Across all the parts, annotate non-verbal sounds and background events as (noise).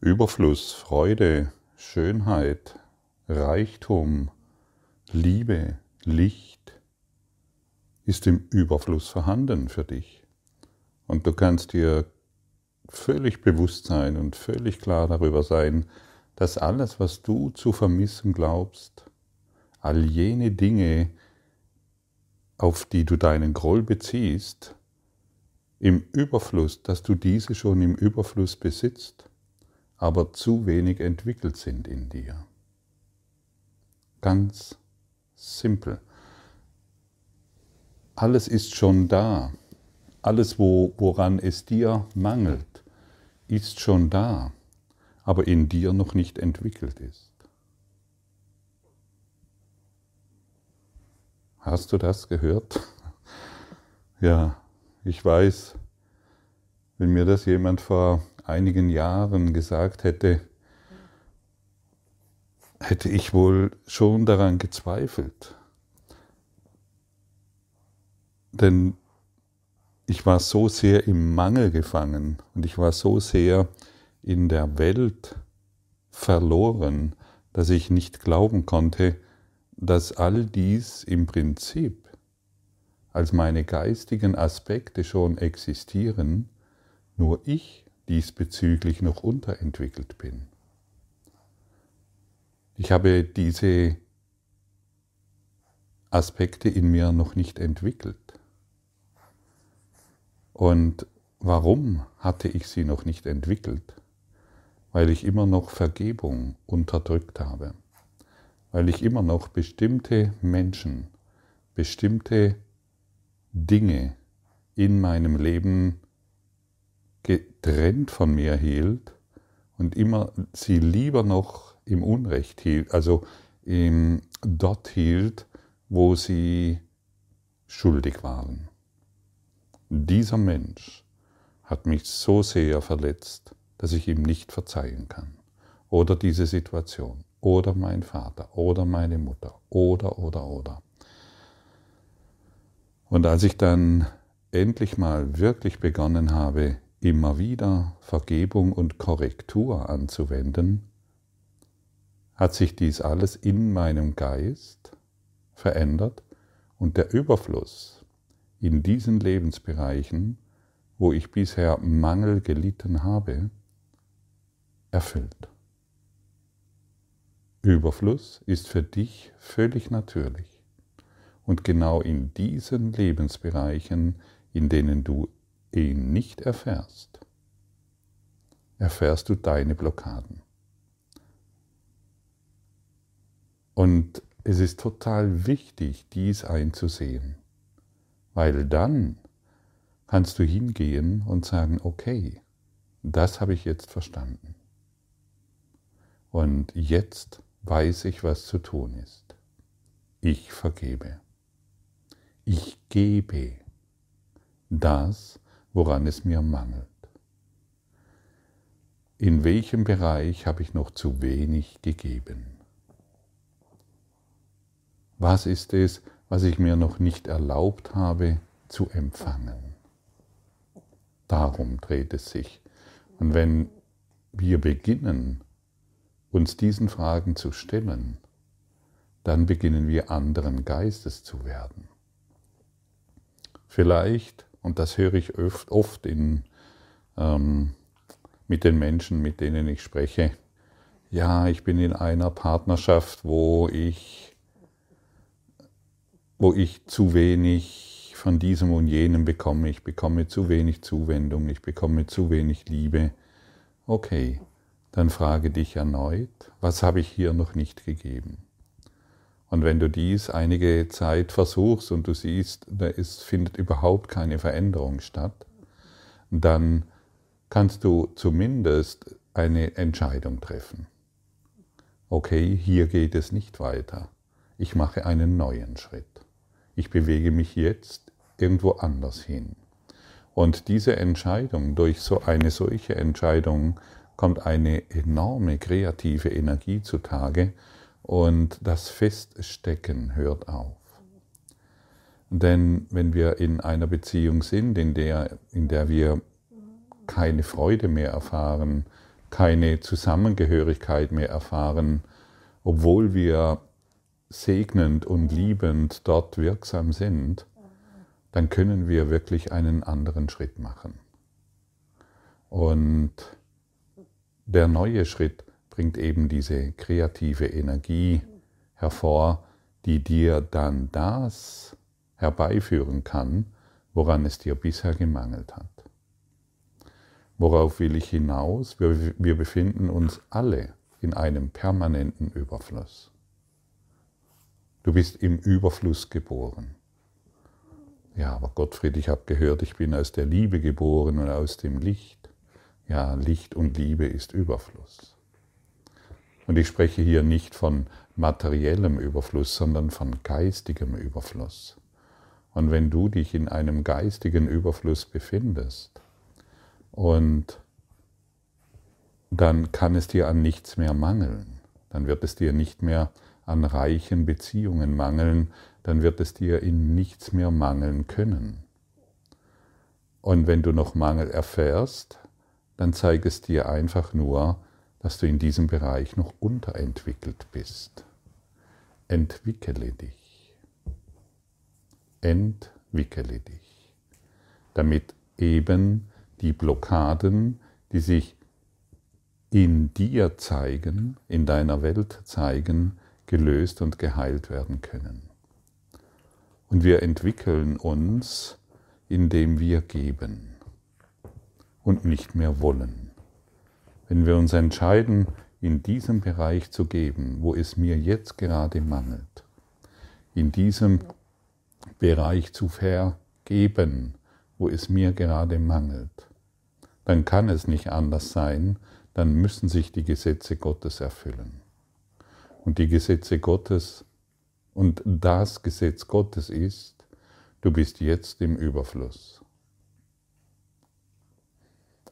Überfluss, Freude, Schönheit, Reichtum, Liebe, Licht ist im Überfluss vorhanden für dich. Und du kannst dir völlig bewusst sein und völlig klar darüber sein, dass alles, was du zu vermissen glaubst, all jene Dinge, auf die du deinen Groll beziehst, im Überfluss, dass du diese schon im Überfluss besitzt, aber zu wenig entwickelt sind in dir. Ganz simpel. Alles ist schon da. Alles, wo, woran es dir mangelt, ist schon da, aber in dir noch nicht entwickelt ist. Hast du das gehört? (laughs) Ja, ich weiß, wenn mir das jemand vor einigen Jahren gesagt hätte, hätte ich wohl schon daran gezweifelt. Denn ich war so sehr im Mangel gefangen und ich war so sehr in der Welt verloren, dass ich nicht glauben konnte, dass all dies im Prinzip als meine geistigen Aspekte schon existieren, nur ich diesbezüglich noch unterentwickelt bin. Ich habe diese Aspekte in mir noch nicht entwickelt. Und warum hatte ich sie noch nicht entwickelt? Weil ich immer noch Vergebung unterdrückt habe weil ich immer noch bestimmte Menschen, bestimmte Dinge in meinem Leben getrennt von mir hielt und immer sie lieber noch im Unrecht hielt, also im, dort hielt, wo sie schuldig waren. Dieser Mensch hat mich so sehr verletzt, dass ich ihm nicht verzeihen kann. Oder diese Situation oder mein Vater oder meine Mutter oder oder oder. Und als ich dann endlich mal wirklich begonnen habe, immer wieder Vergebung und Korrektur anzuwenden, hat sich dies alles in meinem Geist verändert und der Überfluss in diesen Lebensbereichen, wo ich bisher Mangel gelitten habe, erfüllt. Überfluss ist für dich völlig natürlich. Und genau in diesen Lebensbereichen, in denen du ihn nicht erfährst, erfährst du deine Blockaden. Und es ist total wichtig, dies einzusehen, weil dann kannst du hingehen und sagen, okay, das habe ich jetzt verstanden. Und jetzt weiß ich, was zu tun ist. Ich vergebe. Ich gebe das, woran es mir mangelt. In welchem Bereich habe ich noch zu wenig gegeben? Was ist es, was ich mir noch nicht erlaubt habe zu empfangen? Darum dreht es sich. Und wenn wir beginnen, uns diesen Fragen zu stellen, dann beginnen wir anderen Geistes zu werden. Vielleicht, und das höre ich oft, oft in, ähm, mit den Menschen, mit denen ich spreche, ja, ich bin in einer Partnerschaft, wo ich, wo ich zu wenig von diesem und jenem bekomme, ich bekomme zu wenig Zuwendung, ich bekomme zu wenig Liebe. Okay, dann frage dich erneut, was habe ich hier noch nicht gegeben? Und wenn du dies einige Zeit versuchst und du siehst, es findet überhaupt keine Veränderung statt, dann kannst du zumindest eine Entscheidung treffen. Okay, hier geht es nicht weiter. Ich mache einen neuen Schritt. Ich bewege mich jetzt irgendwo anders hin. Und diese Entscheidung, durch so eine solche Entscheidung kommt eine enorme kreative Energie zutage und das Feststecken hört auf. Denn wenn wir in einer Beziehung sind, in der, in der wir keine Freude mehr erfahren, keine Zusammengehörigkeit mehr erfahren, obwohl wir segnend und liebend dort wirksam sind, dann können wir wirklich einen anderen Schritt machen. Und der neue Schritt bringt eben diese kreative Energie hervor, die dir dann das herbeiführen kann, woran es dir bisher gemangelt hat. Worauf will ich hinaus? Wir, wir befinden uns alle in einem permanenten Überfluss. Du bist im Überfluss geboren. Ja, aber Gottfried, ich habe gehört, ich bin aus der Liebe geboren und aus dem Licht. Ja, Licht und Liebe ist Überfluss. Und ich spreche hier nicht von materiellem Überfluss, sondern von geistigem Überfluss. Und wenn du dich in einem geistigen Überfluss befindest, und dann kann es dir an nichts mehr mangeln. Dann wird es dir nicht mehr an reichen Beziehungen mangeln, dann wird es dir in nichts mehr mangeln können. Und wenn du noch Mangel erfährst, dann zeigt es dir einfach nur, dass du in diesem Bereich noch unterentwickelt bist. Entwickele dich. Entwickele dich. Damit eben die Blockaden, die sich in dir zeigen, in deiner Welt zeigen, gelöst und geheilt werden können. Und wir entwickeln uns, indem wir geben und nicht mehr wollen. Wenn wir uns entscheiden, in diesem Bereich zu geben, wo es mir jetzt gerade mangelt, in diesem Bereich zu vergeben, wo es mir gerade mangelt, dann kann es nicht anders sein, dann müssen sich die Gesetze Gottes erfüllen. Und die Gesetze Gottes und das Gesetz Gottes ist, du bist jetzt im Überfluss.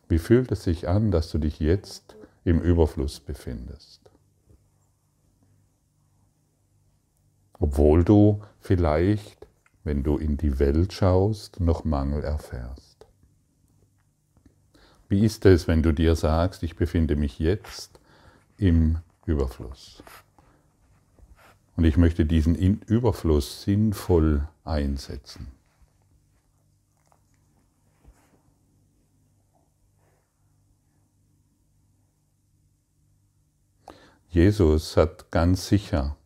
Wie fühlt es sich an, dass du dich jetzt im Überfluss befindest? Obwohl du vielleicht, wenn du in die Welt schaust, noch Mangel erfährst. Wie ist es, wenn du dir sagst, ich befinde mich jetzt im Überfluss? Und ich möchte diesen Überfluss sinnvoll einsetzen. Jesus hat ganz sicher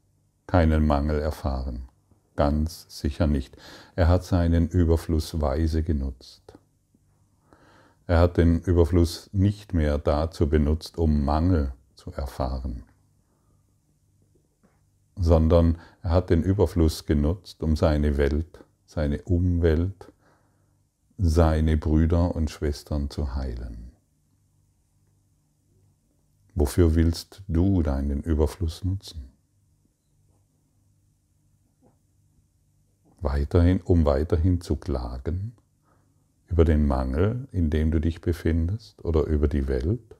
keinen Mangel erfahren. Ganz sicher nicht. Er hat seinen Überfluss weise genutzt. Er hat den Überfluss nicht mehr dazu benutzt, um Mangel zu erfahren, sondern er hat den Überfluss genutzt, um seine Welt, seine Umwelt, seine Brüder und Schwestern zu heilen. Wofür willst du deinen Überfluss nutzen? Weiterhin, um weiterhin zu klagen? über den Mangel, in dem du dich befindest oder über die Welt?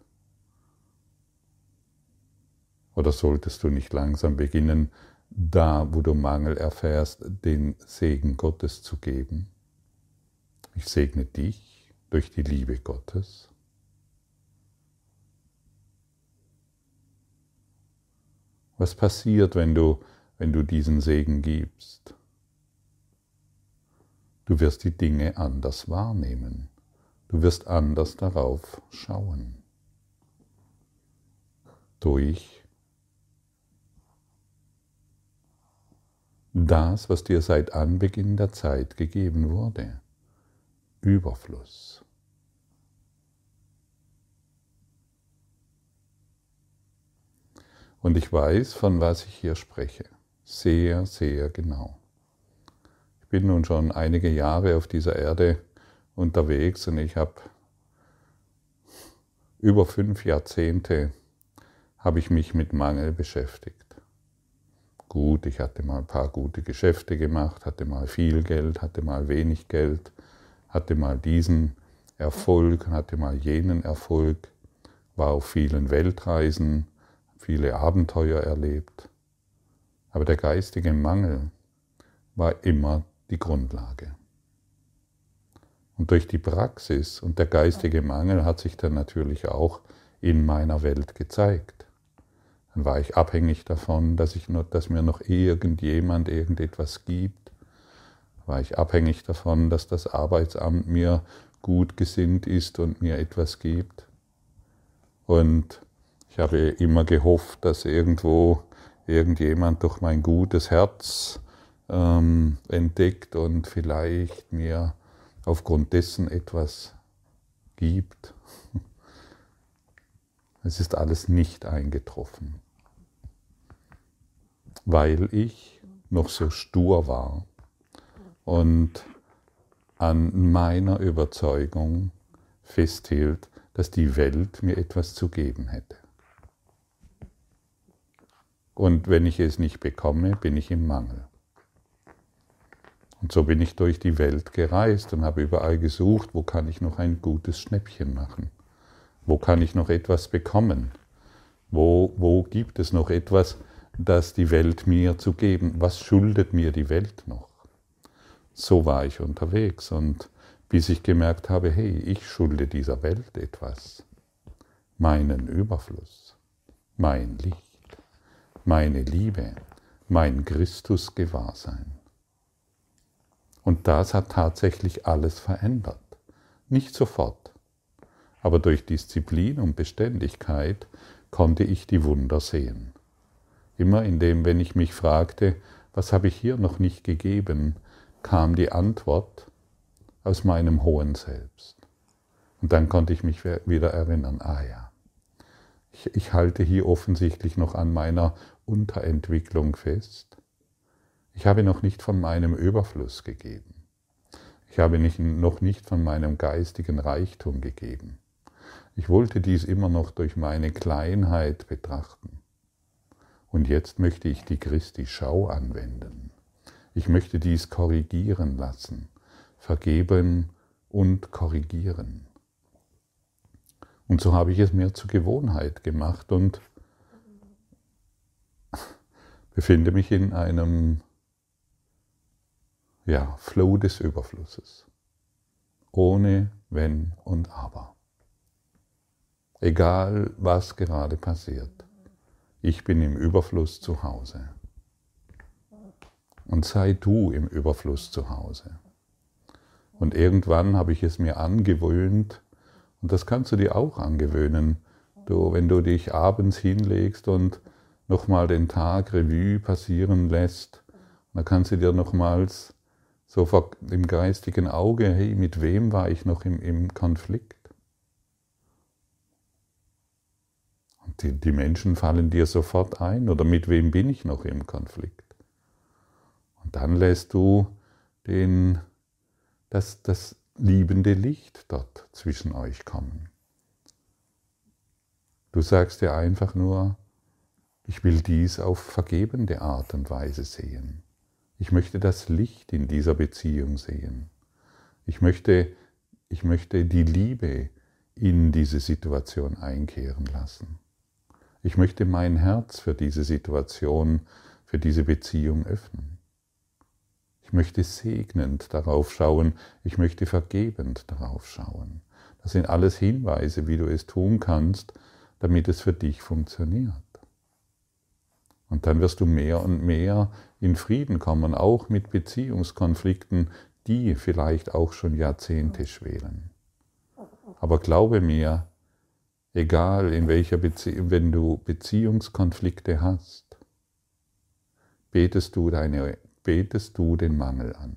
Oder solltest du nicht langsam beginnen, da, wo du Mangel erfährst, den Segen Gottes zu geben? Ich segne dich durch die Liebe Gottes. Was passiert, wenn du, wenn du diesen Segen gibst? Du wirst die Dinge anders wahrnehmen. Du wirst anders darauf schauen. Durch das, was dir seit Anbeginn der Zeit gegeben wurde. Überfluss. Und ich weiß, von was ich hier spreche. Sehr, sehr genau bin nun schon einige Jahre auf dieser Erde unterwegs und ich habe über fünf Jahrzehnte habe ich mich mit Mangel beschäftigt. Gut, ich hatte mal ein paar gute Geschäfte gemacht, hatte mal viel Geld, hatte mal wenig Geld, hatte mal diesen Erfolg, hatte mal jenen Erfolg, war auf vielen Weltreisen, viele Abenteuer erlebt. Aber der geistige Mangel war immer die Grundlage. Und durch die Praxis und der geistige Mangel hat sich dann natürlich auch in meiner Welt gezeigt. Dann war ich abhängig davon, dass, ich nur, dass mir noch irgendjemand irgendetwas gibt. War ich abhängig davon, dass das Arbeitsamt mir gut gesinnt ist und mir etwas gibt. Und ich habe immer gehofft, dass irgendwo irgendjemand durch mein gutes Herz ähm, entdeckt und vielleicht mir aufgrund dessen etwas gibt. (laughs) Es ist alles nicht eingetroffen, weil ich noch so stur war und an meiner Überzeugung festhielt, dass die Welt mir etwas zu geben hätte. Und wenn ich es nicht bekomme, bin ich im Mangel. Und so bin ich durch die Welt gereist und habe überall gesucht, wo kann ich noch ein gutes Schnäppchen machen? Wo kann ich noch etwas bekommen? Wo, wo gibt es noch etwas, das die Welt mir zu geben? Was schuldet mir die Welt noch? So war ich unterwegs und bis ich gemerkt habe, hey, ich schulde dieser Welt etwas. Meinen Überfluss, mein Licht, meine Liebe, mein Christus-Gewahrsein. Und das hat tatsächlich alles verändert. Nicht sofort, aber durch Disziplin und Beständigkeit konnte ich die Wunder sehen. Immer indem, wenn ich mich fragte, was habe ich hier noch nicht gegeben, kam die Antwort aus meinem hohen Selbst. Und dann konnte ich mich wieder erinnern, ah ja, ich, ich halte hier offensichtlich noch an meiner Unterentwicklung fest ich habe noch nicht von meinem Überfluss gegeben. Ich habe nicht, noch nicht von meinem geistigen Reichtum gegeben. Ich wollte dies immer noch durch meine Kleinheit betrachten. Und jetzt möchte ich die Christi-Schau anwenden. Ich möchte dies korrigieren lassen, vergeben und korrigieren. Und so habe ich es mir zur Gewohnheit gemacht und befinde mich in einem ja, Flow des Überflusses. Ohne Wenn und Aber. Egal, was gerade passiert. Ich bin im Überfluss zu Hause. Und sei du im Überfluss zu Hause. Und irgendwann habe ich es mir angewöhnt, und das kannst du dir auch angewöhnen, du, wenn du dich abends hinlegst und nochmal den Tag Revue passieren lässt, dann kannst du dir nochmals so im geistigen Auge, hey, mit wem war ich noch im, im Konflikt? Und die, die Menschen fallen dir sofort ein, oder mit wem bin ich noch im Konflikt? Und dann lässt du den, das, das liebende Licht dort zwischen euch kommen. Du sagst dir einfach nur, ich will dies auf vergebende Art und Weise sehen. Ich möchte das Licht in dieser Beziehung sehen. Ich möchte, ich möchte die Liebe in diese Situation einkehren lassen. Ich möchte mein Herz für diese Situation, für diese Beziehung öffnen. Ich möchte segnend darauf schauen, ich möchte vergebend darauf schauen. Das sind alles Hinweise, wie du es tun kannst, damit es für dich funktioniert. Und dann wirst du mehr und mehr in Frieden kommen, auch mit Beziehungskonflikten, die vielleicht auch schon Jahrzehnte schwelen. Aber glaube mir, egal in welcher Beziehung, wenn du Beziehungskonflikte hast, betest du, deine, betest du den Mangel an.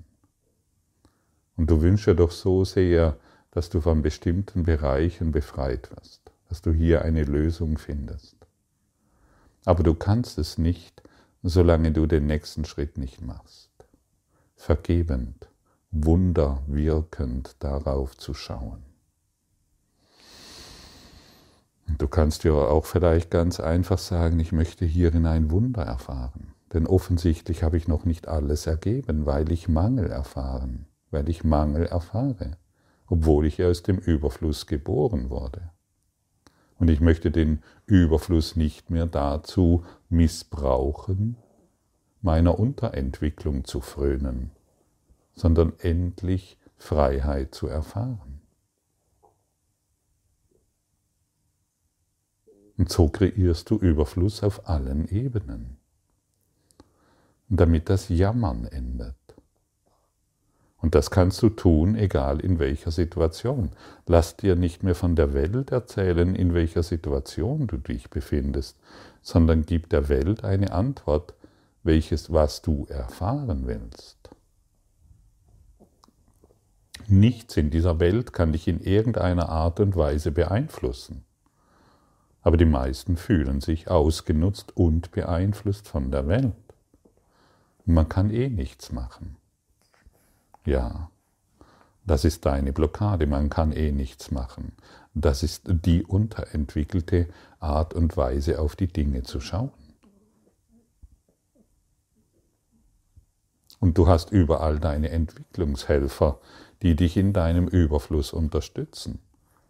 Und du wünschst doch so sehr, dass du von bestimmten Bereichen befreit wirst, dass du hier eine Lösung findest. Aber du kannst es nicht, solange du den nächsten Schritt nicht machst. Vergebend, wunderwirkend darauf zu schauen. Und du kannst dir auch vielleicht ganz einfach sagen, ich möchte hierin ein Wunder erfahren. Denn offensichtlich habe ich noch nicht alles ergeben, weil ich Mangel erfahren, weil ich Mangel erfahre, obwohl ich aus dem Überfluss geboren wurde. Und ich möchte den Überfluss nicht mehr dazu missbrauchen, meiner Unterentwicklung zu frönen, sondern endlich Freiheit zu erfahren. Und so kreierst du Überfluss auf allen Ebenen. Damit das Jammern endet. Und das kannst du tun, egal in welcher Situation. Lass dir nicht mehr von der Welt erzählen, in welcher Situation du dich befindest, sondern gib der Welt eine Antwort, welches, was du erfahren willst. Nichts in dieser Welt kann dich in irgendeiner Art und Weise beeinflussen. Aber die meisten fühlen sich ausgenutzt und beeinflusst von der Welt. Man kann eh nichts machen. Ja, das ist deine Blockade, man kann eh nichts machen. Das ist die unterentwickelte Art und Weise, auf die Dinge zu schauen. Und du hast überall deine Entwicklungshelfer, die dich in deinem Überfluss unterstützen.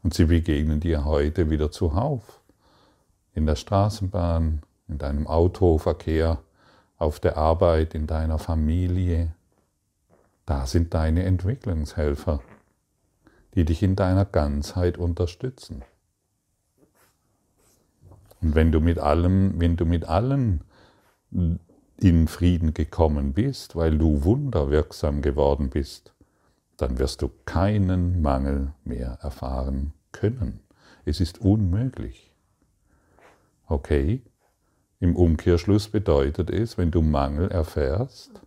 Und sie begegnen dir heute wieder zuhauf. In der Straßenbahn, in deinem Autoverkehr, auf der Arbeit, in deiner Familie, da sind deine Entwicklungshelfer, die dich in deiner Ganzheit unterstützen. Und wenn du mit allem, wenn du mit allen in Frieden gekommen bist, weil du wunderwirksam geworden bist, dann wirst du keinen Mangel mehr erfahren können. Es ist unmöglich. Okay? Im Umkehrschluss bedeutet es, wenn du Mangel erfährst,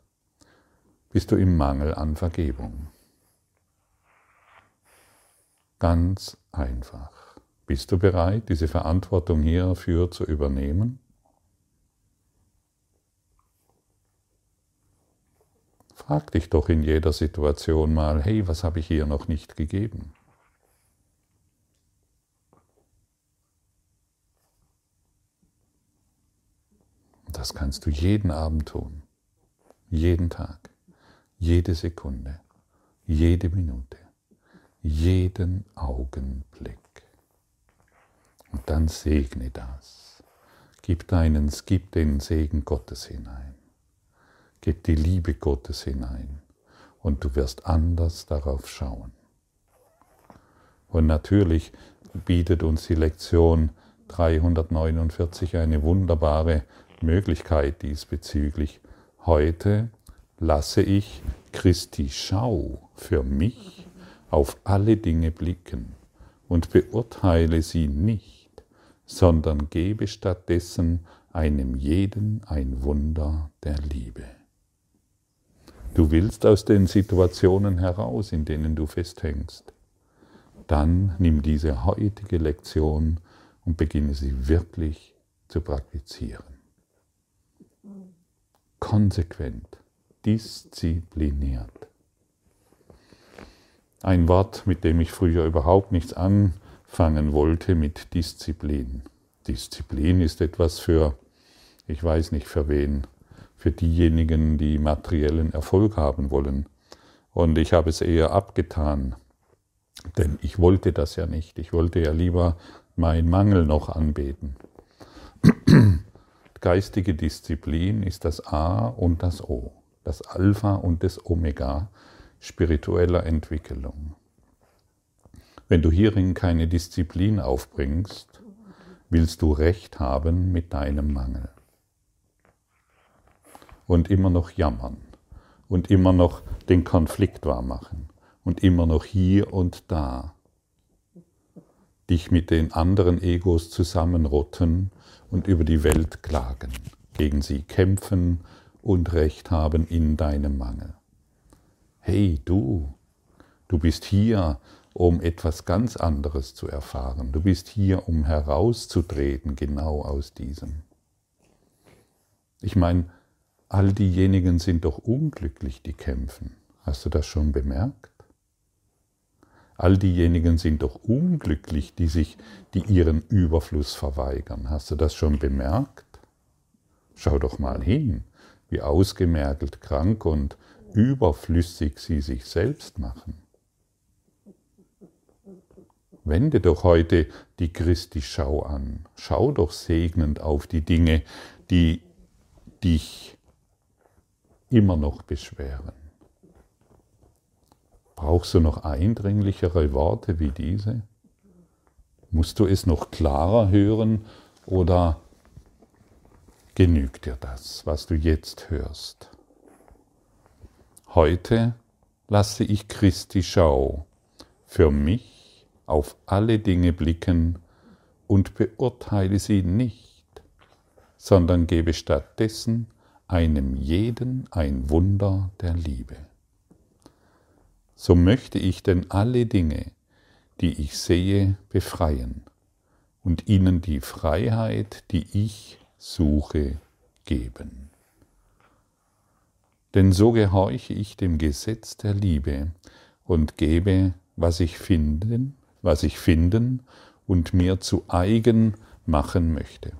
bist du im Mangel an Vergebung. Ganz einfach. Bist du bereit, diese Verantwortung hierfür zu übernehmen? Frag dich doch in jeder Situation mal, hey, was habe ich hier noch nicht gegeben? Das kannst du jeden Abend tun, jeden Tag jede Sekunde, jede Minute, jeden Augenblick. Und dann segne das. Gib deinen, gib den Segen Gottes hinein. Gib die Liebe Gottes hinein. Und du wirst anders darauf schauen. Und natürlich bietet uns die Lektion 349 eine wunderbare Möglichkeit diesbezüglich. Heute lasse ich Christi Schau für mich auf alle Dinge blicken und beurteile sie nicht, sondern gebe stattdessen einem jeden ein Wunder der Liebe. Du willst aus den Situationen heraus, in denen du festhängst. Dann nimm diese heutige Lektion und beginne sie wirklich zu praktizieren. Konsequent diszipliniert. Ein Wort, mit dem ich früher überhaupt nichts anfangen wollte, mit Disziplin. Disziplin ist etwas für, ich weiß nicht für wen, für diejenigen, die materiellen Erfolg haben wollen. Und ich habe es eher abgetan, denn ich wollte das ja nicht. Ich wollte ja lieber meinen Mangel noch anbeten. Geistige Disziplin ist das A und das O das Alpha und das Omega spiritueller Entwicklung. Wenn du hierin keine Disziplin aufbringst, willst du Recht haben mit deinem Mangel. Und immer noch jammern und immer noch den Konflikt wahrmachen und immer noch hier und da dich mit den anderen Egos zusammenrotten und über die Welt klagen, gegen sie kämpfen und Recht haben in deinem Mangel. Hey du, du bist hier, um etwas ganz anderes zu erfahren. Du bist hier, um herauszutreten genau aus diesem. Ich meine, all diejenigen sind doch unglücklich, die kämpfen. Hast du das schon bemerkt? All diejenigen sind doch unglücklich, die sich, die ihren Überfluss verweigern. Hast du das schon bemerkt? Schau doch mal hin wie ausgemergelt krank und überflüssig sie sich selbst machen. Wende doch heute die Christi-Schau an. Schau doch segnend auf die Dinge, die dich immer noch beschweren. Brauchst du noch eindringlichere Worte wie diese? Musst du es noch klarer hören Oder genügt dir das, was du jetzt hörst? Heute lasse ich Christi Schau für mich auf alle Dinge blicken und beurteile sie nicht, sondern gebe stattdessen einem jeden ein Wunder der Liebe. So möchte ich denn alle Dinge, die ich sehe, befreien und ihnen die Freiheit, die ich suche, geben. Denn so gehorche ich dem Gesetz der Liebe und gebe, was ich finden, was ich finden und mir zu eigen machen möchte.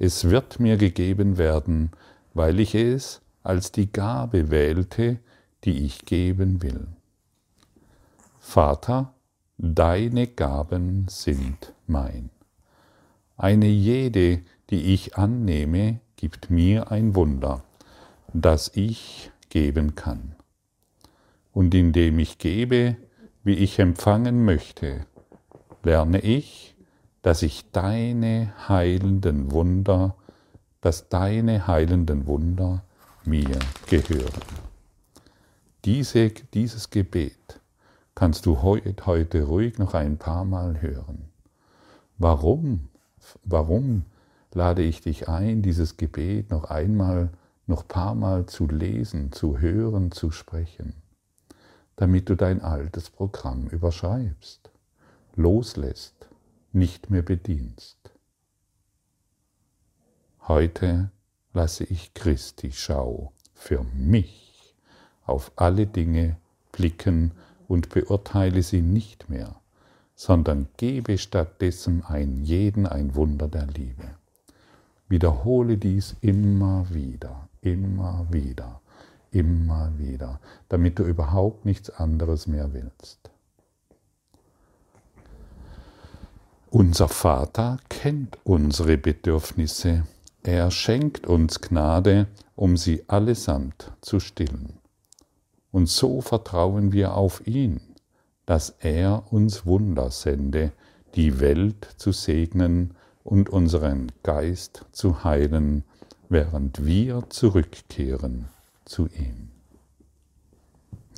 Es wird mir gegeben werden, weil ich es als die Gabe wählte, die ich geben will. Vater, deine Gaben sind mein. Eine jede, die ich annehme, gibt mir ein Wunder, das ich geben kann. Und indem ich gebe, wie ich empfangen möchte, lerne ich, dass ich deine heilenden Wunder, dass deine heilenden Wunder mir gehören. Diese, dieses Gebet kannst du heute ruhig noch ein paar Mal hören. Warum? Warum lade ich dich ein, dieses Gebet noch einmal, noch paar Mal zu lesen, zu hören, zu sprechen, damit du dein altes Programm überschreibst, loslässt, nicht mehr bedienst. Heute lasse ich Christi Schau für mich auf alle Dinge blicken und beurteile sie nicht mehr, sondern gebe stattdessen ein jeden ein Wunder der Liebe. Wiederhole dies immer wieder, immer wieder, immer wieder, damit du überhaupt nichts anderes mehr willst. Unser Vater kennt unsere Bedürfnisse, er schenkt uns Gnade, um sie allesamt zu stillen. Und so vertrauen wir auf ihn, dass er uns Wunder sende, die Welt zu segnen und unseren Geist zu heilen, während wir zurückkehren zu ihm.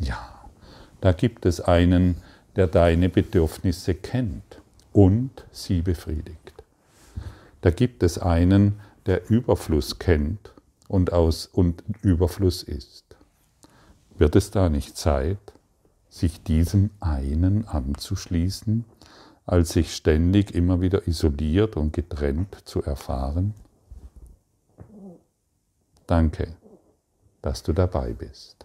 Ja, da gibt es einen, der deine Bedürfnisse kennt und sie befriedigt. Da gibt es einen, der Überfluss kennt und aus und Überfluss ist. Wird es da nicht Zeit, sich diesem einen anzuschließen als sich ständig immer wieder isoliert und getrennt zu erfahren? Danke, dass du dabei bist.